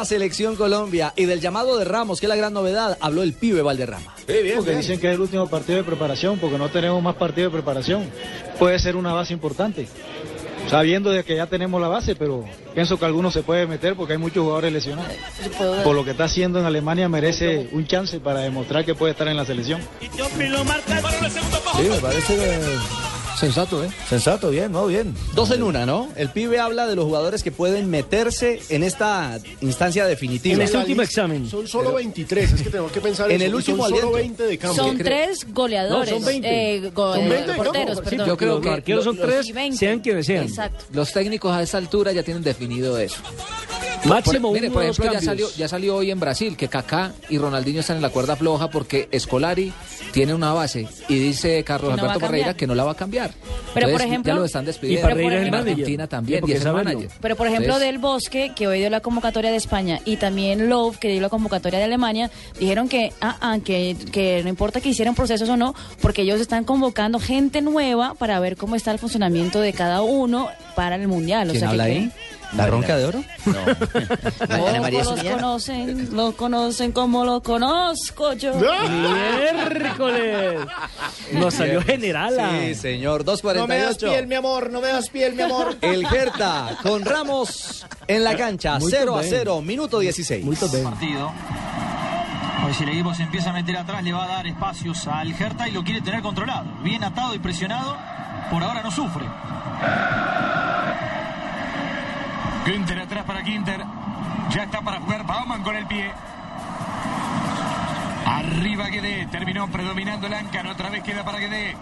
esta selección Colombia y del llamado de Ramos, que es la gran novedad, habló el pibe Valderrama. porque dicen que es el último partido de preparación, porque no tenemos más partido de preparación. Puede ser una base importante. Sabiendo de que ya tenemos la base, pero pienso que algunos se puede meter porque hay muchos jugadores lesionados. Por lo que está haciendo en Alemania merece un chance para demostrar que puede estar en la selección. Sí, me parece Sensato, ¿eh? Sensato, bien, no, bien. Dos en una, ¿no? El pibe habla de los jugadores que pueden meterse en esta instancia definitiva. En este último examen. Son solo 23, es que tenemos que pensar En el último son solo aliento. 20 de cambio. Son tres goleadores. No, son 20. eh, go- Son eh, 20, porteros, perdón. Yo creo que los arqueros son tres, y 20. sean quienes sean. Exacto. Los técnicos a esta altura ya tienen definido eso. Máximo Por, mire, uno por o ejemplo, ya salió, ya salió hoy en Brasil que Kaká y Ronaldinho están en la cuerda floja porque Escolari tiene una base y dice Carlos no Alberto Pereira cambiar. que no la va a cambiar. Pero, por ejemplo- ya lo están despidiendo. Y Pereira es el en. Argentina también porque y es el manager. Pero por ejemplo Entonces, del Bosque, que hoy dio la convocatoria de España, y también Love, que dio la convocatoria de Alemania, dijeron que, ah, ah, que, que no importa que hicieran procesos o no, porque ellos están convocando gente nueva para ver cómo está el funcionamiento de cada uno para el Mundial. O ¿Quién sea habla que ahí? ¿La ronca de oro? Todos los conocen, lo conocen como lo conozco yo. Miércoles. Nos salió general. Sí, señor. 2.48. No me das piel, mi amor, no me das piel, mi amor. El Gerta con Ramos en la cancha. Muy 0 a bien. 0, minuto 16. Muy bien. partido. Hoy si el equipo se empieza a meter atrás le va a dar espacios al Hertha y lo quiere tener controlado. Bien atado y presionado, por ahora no sufre. Günther atrás para Quinter. Ya está para jugar Bauman con el pie. Arriba Guedé. Terminó predominando Lancan. Otra vez queda para Guedé.